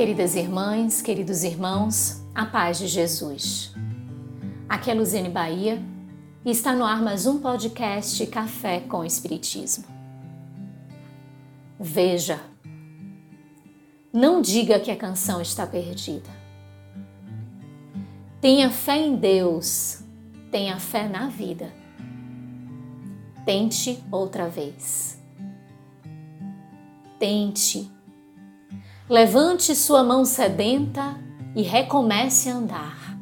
Queridas irmãs, queridos irmãos, a paz de Jesus. Aqui é Luziane Bahia e está no ar mais um podcast Café com Espiritismo. Veja, não diga que a canção está perdida. Tenha fé em Deus, tenha fé na vida. Tente outra vez. Tente Levante sua mão sedenta e recomece a andar.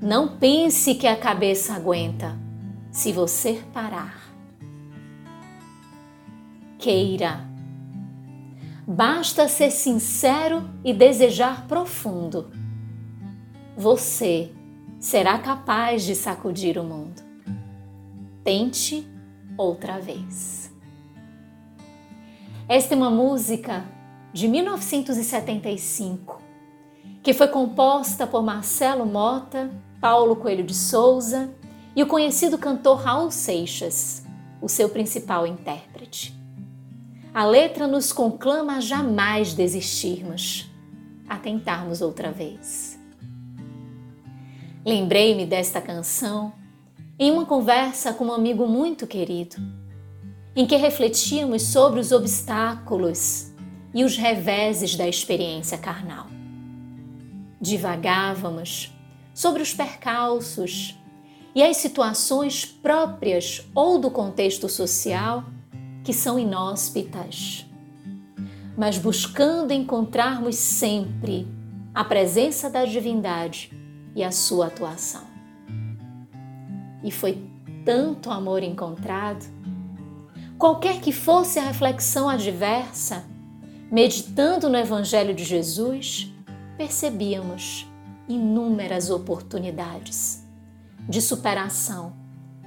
Não pense que a cabeça aguenta se você parar. Queira. Basta ser sincero e desejar profundo. Você será capaz de sacudir o mundo. Tente outra vez. Esta é uma música de 1975, que foi composta por Marcelo Mota, Paulo Coelho de Souza e o conhecido cantor Raul Seixas, o seu principal intérprete. A letra nos conclama a jamais desistirmos, a tentarmos outra vez. Lembrei-me desta canção em uma conversa com um amigo muito querido, em que refletíamos sobre os obstáculos e os reveses da experiência carnal. Divagávamos sobre os percalços e as situações próprias ou do contexto social que são inóspitas, mas buscando encontrarmos sempre a presença da divindade e a sua atuação. E foi tanto amor encontrado, qualquer que fosse a reflexão adversa, Meditando no Evangelho de Jesus, percebíamos inúmeras oportunidades de superação,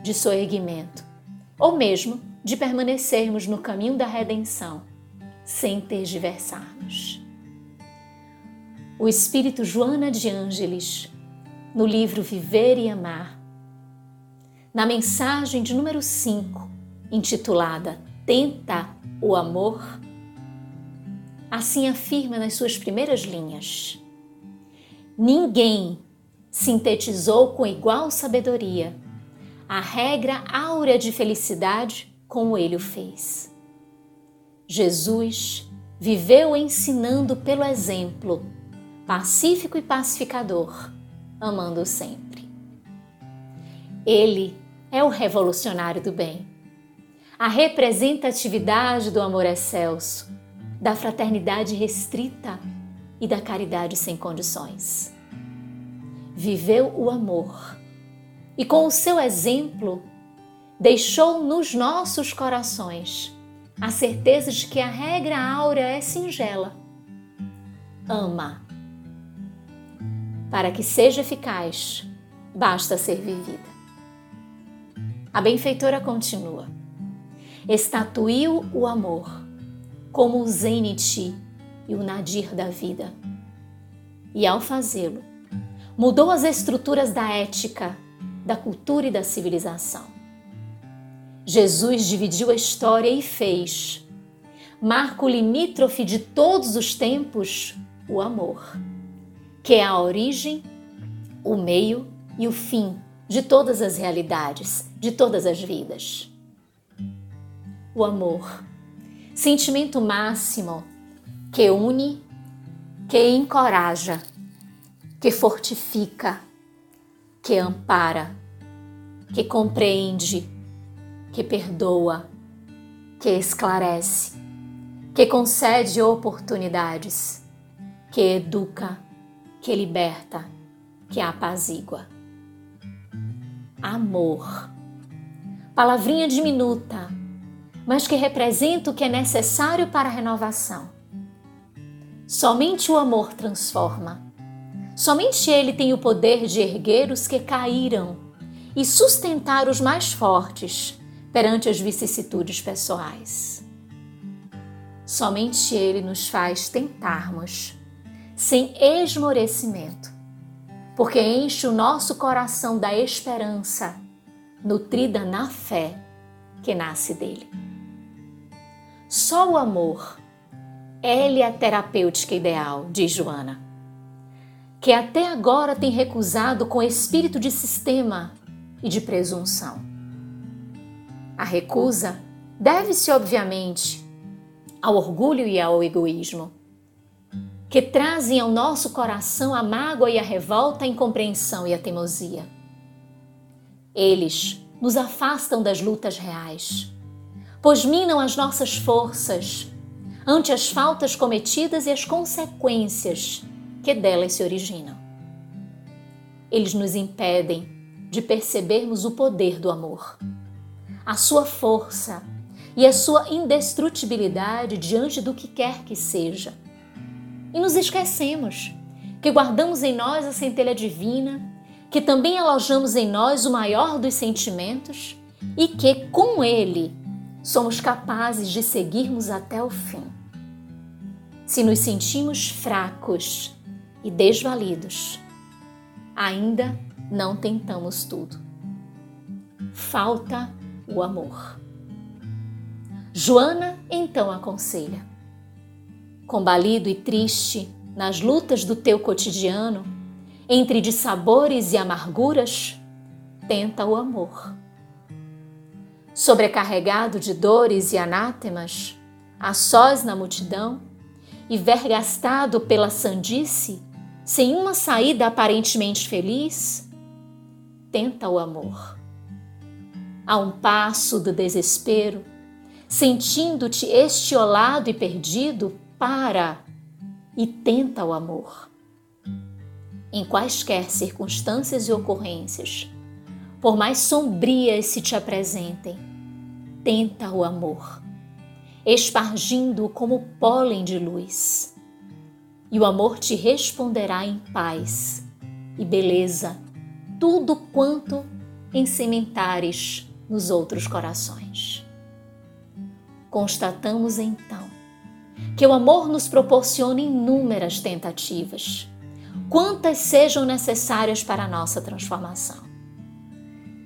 de soerguimento, ou mesmo de permanecermos no caminho da redenção, sem tergiversarmos. O Espírito Joana de Ângeles, no livro Viver e Amar, na mensagem de número 5, intitulada Tenta o Amor, assim afirma nas suas primeiras linhas. Ninguém sintetizou com igual sabedoria a regra áurea de felicidade como ele o fez. Jesus viveu ensinando pelo exemplo, pacífico e pacificador, amando sempre. Ele é o revolucionário do bem, a representatividade do amor excelso, da fraternidade restrita e da caridade sem condições. Viveu o amor e, com o seu exemplo, deixou nos nossos corações a certeza de que a regra áurea é singela. Ama. Para que seja eficaz, basta ser vivida. A benfeitora continua: estatuiu o amor como o Zenit e o Nadir da vida. E ao fazê-lo, mudou as estruturas da ética, da cultura e da civilização. Jesus dividiu a história e fez, marco limítrofe de todos os tempos, o amor, que é a origem, o meio e o fim de todas as realidades, de todas as vidas. O amor sentimento máximo que une, que encoraja, que fortifica, que ampara, que compreende, que perdoa, que esclarece, que concede oportunidades, que educa, que liberta, que apazigua. Amor. Palavrinha diminuta mas que representa o que é necessário para a renovação. Somente o amor transforma. Somente ele tem o poder de erguer os que caíram e sustentar os mais fortes perante as vicissitudes pessoais. Somente ele nos faz tentarmos, sem esmorecimento, porque enche o nosso coração da esperança, nutrida na fé que nasce dele. Só o amor Ela é a terapêutica ideal, diz Joana, que até agora tem recusado com espírito de sistema e de presunção. A recusa deve-se, obviamente, ao orgulho e ao egoísmo, que trazem ao nosso coração a mágoa e a revolta, a incompreensão e a teimosia. Eles nos afastam das lutas reais, pois minam as nossas forças ante as faltas cometidas e as consequências que delas se originam. Eles nos impedem de percebermos o poder do amor, a sua força e a sua indestrutibilidade diante do que quer que seja. E nos esquecemos que guardamos em nós a centelha divina que também alojamos em nós o maior dos sentimentos e que, com ele, somos capazes de seguirmos até o fim. Se nos sentimos fracos e desvalidos, ainda não tentamos tudo. Falta o amor. Joana então aconselha: combalido e triste nas lutas do teu cotidiano, entre dissabores e amarguras, tenta o amor. Sobrecarregado de dores e anátemas, a sós na multidão e vergastado pela sandice, sem uma saída aparentemente feliz, tenta o amor. A um passo do desespero, sentindo-te estiolado e perdido, para e tenta o amor em quaisquer circunstâncias e ocorrências, por mais sombrias se te apresentem, tenta o amor, espargindo-o como pólen de luz. E o amor te responderá em paz e beleza tudo quanto ensementares nos outros corações. Constatamos então que o amor nos proporciona inúmeras tentativas quantas sejam necessárias para a nossa transformação.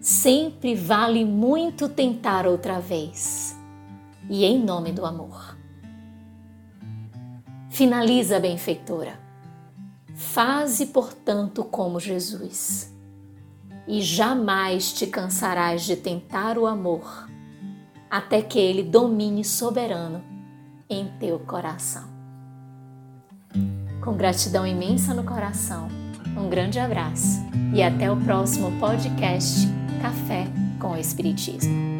Sempre vale muito tentar outra vez, e em nome do amor. Finaliza a benfeitora. Faze, portanto, como Jesus, e jamais te cansarás de tentar o amor, até que ele domine soberano em teu coração. Com gratidão imensa no coração, um grande abraço e até o próximo podcast Café com o Espiritismo.